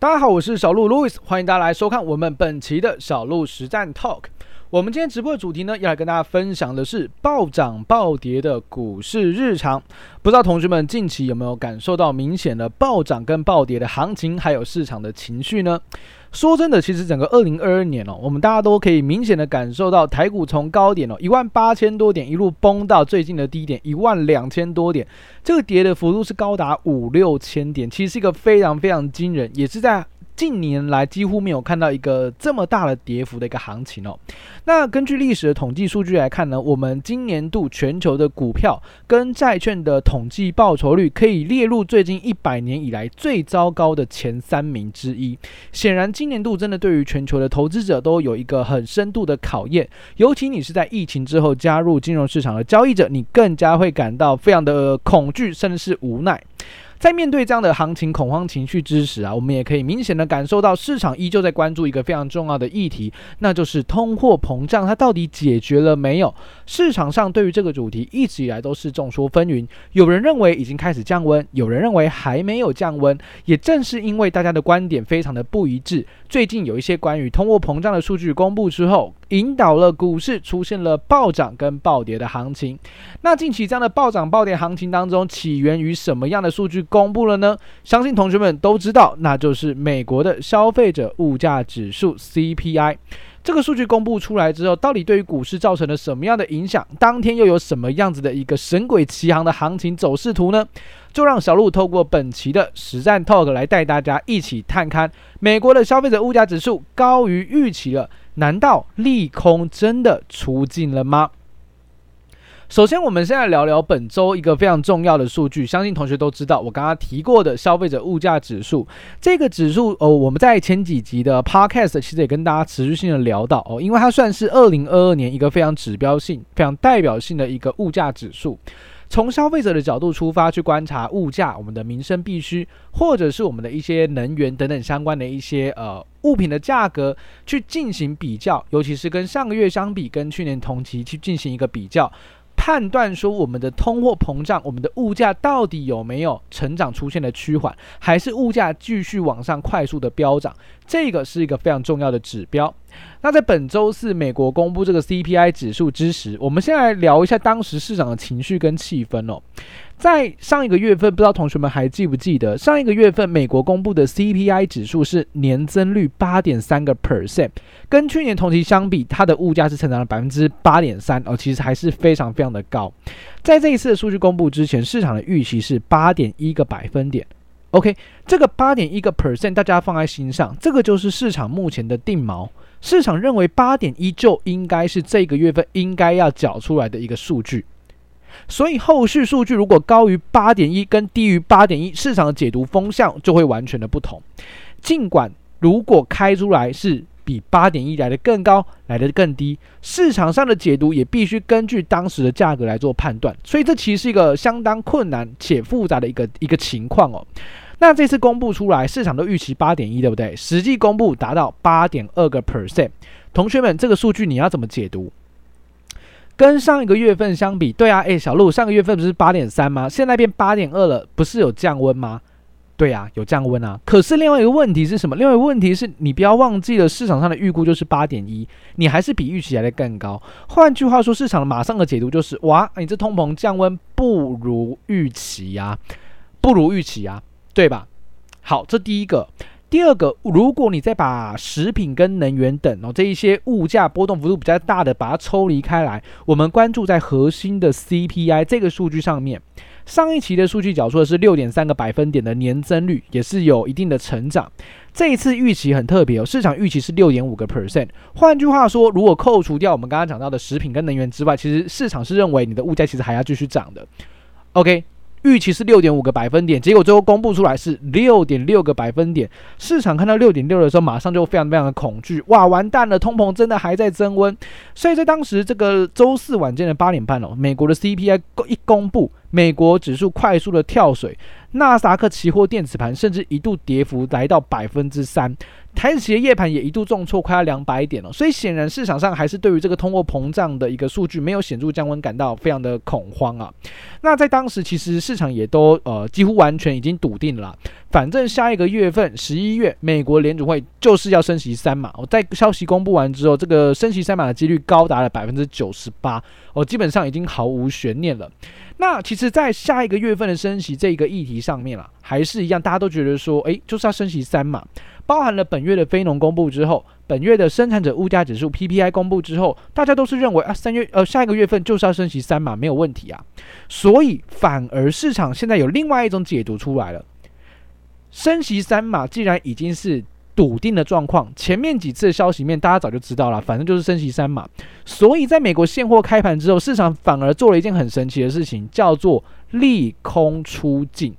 大家好，我是小鹿 Louis，欢迎大家来收看我们本期的小鹿实战 Talk。我们今天直播的主题呢，要来跟大家分享的是暴涨暴跌的股市日常。不知道同学们近期有没有感受到明显的暴涨跟暴跌的行情，还有市场的情绪呢？说真的，其实整个二零二二年哦，我们大家都可以明显的感受到台股从高点哦一万八千多点一路崩到最近的低点一万两千多点，这个跌的幅度是高达五六千点，其实是一个非常非常惊人，也是在。近年来几乎没有看到一个这么大的跌幅的一个行情哦。那根据历史的统计数据来看呢，我们今年度全球的股票跟债券的统计报酬率可以列入最近一百年以来最糟糕的前三名之一。显然，今年度真的对于全球的投资者都有一个很深度的考验。尤其你是在疫情之后加入金融市场的交易者，你更加会感到非常的恐惧，甚至是无奈。在面对这样的行情恐慌情绪之时啊，我们也可以明显的感受到市场依旧在关注一个非常重要的议题，那就是通货膨胀，它到底解决了没有？市场上对于这个主题一直以来都是众说纷纭，有人认为已经开始降温，有人认为还没有降温。也正是因为大家的观点非常的不一致，最近有一些关于通货膨胀的数据公布之后，引导了股市出现了暴涨跟暴跌的行情。那近期这样的暴涨暴跌行情当中，起源于什么样的数据？公布了呢，相信同学们都知道，那就是美国的消费者物价指数 CPI。这个数据公布出来之后，到底对于股市造成了什么样的影响？当天又有什么样子的一个神鬼奇航的行情走势图呢？就让小鹿透过本期的实战 Talk 来带大家一起探看美国的消费者物价指数高于预期了，难道利空真的出尽了吗？首先，我们现在聊聊本周一个非常重要的数据，相信同学都知道，我刚刚提过的消费者物价指数。这个指数哦，我们在前几集的 Podcast 其实也跟大家持续性的聊到哦，因为它算是二零二二年一个非常指标性、非常代表性的一个物价指数。从消费者的角度出发去观察物价，我们的民生必需，或者是我们的一些能源等等相关的一些呃物品的价格去进行比较，尤其是跟上个月相比，跟去年同期去进行一个比较。判断说我们的通货膨胀，我们的物价到底有没有成长出现了趋缓，还是物价继续往上快速的飙涨？这个是一个非常重要的指标。那在本周四美国公布这个 CPI 指数之时，我们先来聊一下当时市场的情绪跟气氛哦。在上一个月份，不知道同学们还记不记得，上一个月份美国公布的 CPI 指数是年增率八点三个 percent，跟去年同期相比，它的物价是成长了百分之八点三哦，其实还是非常非常的高。在这一次的数据公布之前，市场的预期是八点一个百分点。OK，这个八点一个 percent，大家放在心上，这个就是市场目前的定锚。市场认为八点一就应该是这个月份应该要缴出来的一个数据。所以后续数据如果高于八点一跟低于八点一，市场的解读风向就会完全的不同。尽管如果开出来是比八点一来的更高，来的更低，市场上的解读也必须根据当时的价格来做判断。所以这其实是一个相当困难且复杂的一个一个情况哦。那这次公布出来，市场都预期八点一，对不对？实际公布达到八点二个 percent。同学们，这个数据你要怎么解读？跟上一个月份相比，对啊，诶，小鹿，上个月份不是八点三吗？现在变八点二了，不是有降温吗？对啊，有降温啊。可是另外一个问题是什么？另外一个问题是你不要忘记了，市场上的预估就是八点一，你还是比预期来的更高。换句话说，市场马上的解读就是，哇，你这通膨降温不如预期呀，不如预期呀，对吧？好，这第一个。第二个，如果你再把食品跟能源等哦这一些物价波动幅度比较大的把它抽离开来，我们关注在核心的 CPI 这个数据上面。上一期的数据缴出的是六点三个百分点的年增率，也是有一定的成长。这一次预期很特别哦，市场预期是六点五个 percent。换句话说，如果扣除掉我们刚刚讲到的食品跟能源之外，其实市场是认为你的物价其实还要继续涨的。OK。预期是六点五个百分点，结果最后公布出来是六点六个百分点。市场看到六点六的时候，马上就非常非常的恐惧，哇，完蛋了，通膨真的还在增温。所以在当时这个周四晚间的八点半哦，美国的 CPI 一公布，美国指数快速的跳水，纳斯达克期货电子盘甚至一度跌幅来到百分之三。台企的夜盘也一度重挫，快要两百点了。所以显然市场上还是对于这个通货膨胀的一个数据没有显著降温，感到非常的恐慌啊。那在当时，其实市场也都呃几乎完全已经笃定了，反正下一个月份十一月，美国联储会就是要升息三码。我在消息公布完之后，这个升息三码的几率高达了百分之九十八，哦，基本上已经毫无悬念了。那其实，在下一个月份的升息这一个议题上面啊，还是一样，大家都觉得说，诶，就是要升息三码。包含了本月的非农公布之后，本月的生产者物价指数 PPI 公布之后，大家都是认为啊，三月呃下一个月份就是要升息三码，没有问题啊。所以反而市场现在有另外一种解读出来了，升息三码既然已经是笃定的状况，前面几次的消息面大家早就知道了，反正就是升息三嘛。所以在美国现货开盘之后，市场反而做了一件很神奇的事情，叫做利空出尽。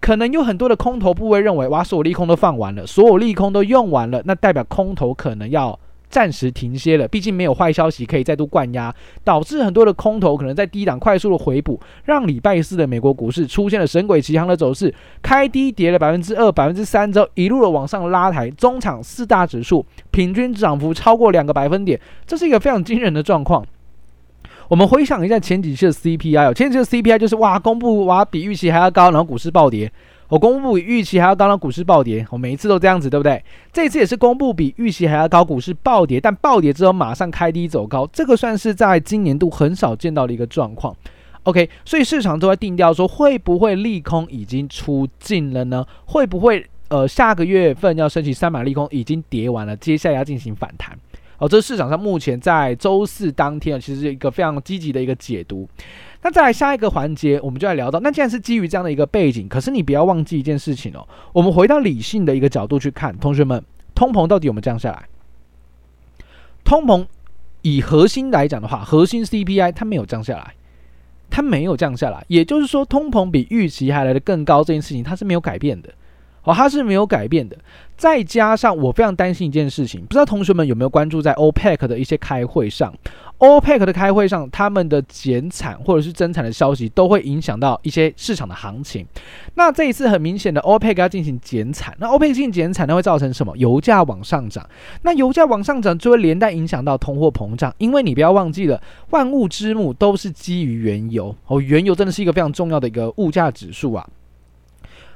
可能有很多的空头部位认为，哇，所有利空都放完了，所有利空都用完了，那代表空头可能要暂时停歇了。毕竟没有坏消息可以再度灌压，导致很多的空头可能在低档快速的回补，让礼拜四的美国股市出现了神鬼奇航的走势，开低跌了百分之二、百分之三之后，一路的往上拉抬，中场四大指数平均涨幅超过两个百分点，这是一个非常惊人的状况。我们回想一下前几期的 CPI，前几期的 CPI 就是哇，公布哇比预期还要高，然后股市暴跌。我公布比预期还要高，然后股市暴跌。我每一次都这样子，对不对？这次也是公布比预期还要高，股市暴跌，但暴跌之后马上开低走高，这个算是在今年度很少见到的一个状况。OK，所以市场都在定调说，会不会利空已经出尽了呢？会不会呃下个月份要升起三码利空已经跌完了，接下来要进行反弹？哦，这市场上目前在周四当天啊，其实是一个非常积极的一个解读。那再来下一个环节，我们就来聊到，那既然是基于这样的一个背景，可是你不要忘记一件事情哦，我们回到理性的一个角度去看，同学们，通膨到底有没有降下来？通膨以核心来讲的话，核心 CPI 它没有降下来，它没有降下来，也就是说，通膨比预期还来的更高，这件事情它是没有改变的。哦，它是没有改变的。再加上我非常担心一件事情，不知道同学们有没有关注在 OPEC 的一些开会上，OPEC 的开会上，他们的减产或者是增产的消息都会影响到一些市场的行情。那这一次很明显的 OPEC 要进行减产，那 OPEC 进行减产，那会造成什么？油价往上涨。那油价往上涨就会连带影响到通货膨胀，因为你不要忘记了，万物之母都是基于原油哦，原油真的是一个非常重要的一个物价指数啊。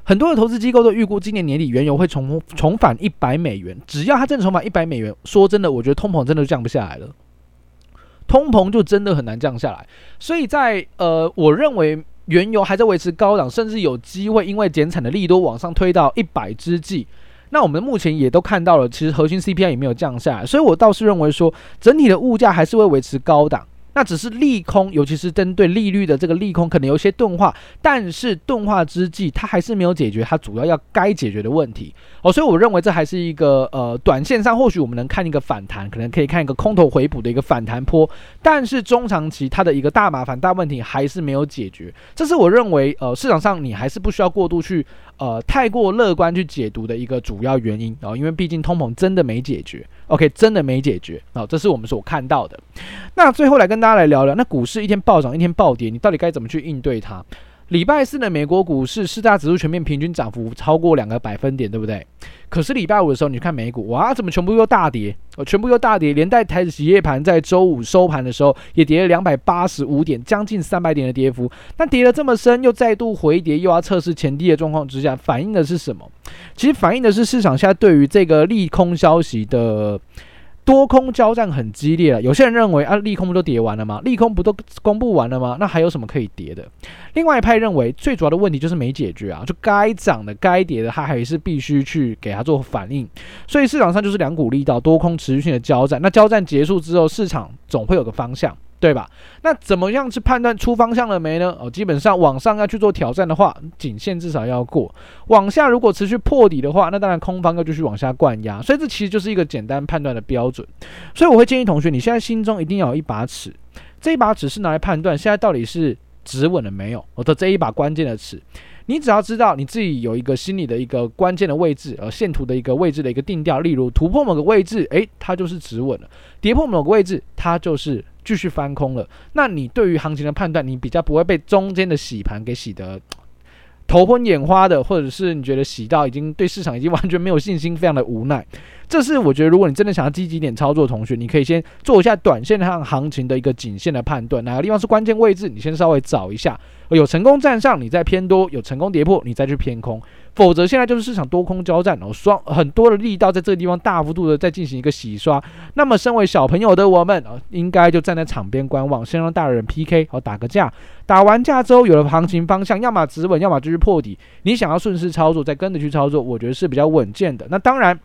很多的投资机构都预估今年年底原油会重重返一百美元。只要它真的重返一百美元，说真的，我觉得通膨真的降不下来了，通膨就真的很难降下来。所以在呃，我认为原油还在维持高档，甚至有机会因为减产的利多往上推到一百之际。那我们目前也都看到了，其实核心 CPI 也没有降下来，所以我倒是认为说，整体的物价还是会维持高档。那只是利空，尤其是针对利率的这个利空，可能有些钝化，但是钝化之际，它还是没有解决它主要要该解决的问题哦，所以我认为这还是一个呃，短线上或许我们能看一个反弹，可能可以看一个空头回补的一个反弹波，但是中长期它的一个大麻烦、大问题还是没有解决，这是我认为呃，市场上你还是不需要过度去。呃，太过乐观去解读的一个主要原因啊，因为毕竟通膨真的没解决，OK，真的没解决啊，这是我们所看到的。那最后来跟大家来聊聊，那股市一天暴涨一天暴跌，你到底该怎么去应对它？礼拜四的美国股市四大指数全面平均涨幅超过两个百分点，对不对？可是礼拜五的时候，你看美股，哇，怎么全部又大跌？哦，全部又大跌，连带台指期夜盘在周五收盘的时候也跌了两百八十五点，将近三百点的跌幅。那跌了这么深，又再度回跌，又要测试前低的状况之下，反映的是什么？其实反映的是市场现在对于这个利空消息的。多空交战很激烈了，有些人认为啊，利空不都跌完了吗？利空不都公布完了吗？那还有什么可以跌的？另外一派认为，最主要的问题就是没解决啊，就该涨的、该跌的，它还是必须去给它做反应。所以市场上就是两股力道，多空持续性的交战。那交战结束之后，市场总会有个方向。对吧？那怎么样去判断出方向了没呢？哦，基本上往上要去做挑战的话，颈线至少要过；往下如果持续破底的话，那当然空方要继续往下灌压。所以这其实就是一个简单判断的标准。所以我会建议同学，你现在心中一定要有一把尺，这一把尺是拿来判断现在到底是止稳了没有。我的这一把关键的尺。你只要知道你自己有一个心理的一个关键的位置，呃，线图的一个位置的一个定调，例如突破某个位置，诶，它就是止稳了；跌破某个位置，它就是继续翻空了。那你对于行情的判断，你比较不会被中间的洗盘给洗得头昏眼花的，或者是你觉得洗到已经对市场已经完全没有信心，非常的无奈。这是我觉得，如果你真的想要积极点操作同学，你可以先做一下短线上行情的一个颈线的判断，哪个地方是关键位置，你先稍微找一下，有成功站上，你再偏多；有成功跌破，你再去偏空。否则现在就是市场多空交战，哦，双很多的力道在这个地方大幅度的在进行一个洗刷。那么身为小朋友的我们啊，应该就站在场边观望，先让大人 PK，好打个架。打完架之后，有了行情方向，要么止稳，要么就是破底。你想要顺势操作，再跟着去操作，我觉得是比较稳健的。那当然。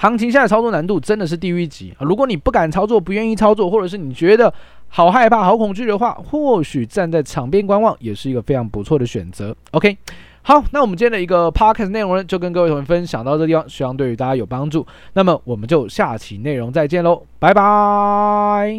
行情下的操作难度真的是地狱级啊！如果你不敢操作，不愿意操作，或者是你觉得好害怕、好恐惧的话，或许站在场边观望也是一个非常不错的选择。OK，好，那我们今天的一个 Podcast 内容呢，就跟各位同学分享到这地方，希望对于大家有帮助。那么我们就下期内容再见喽，拜拜。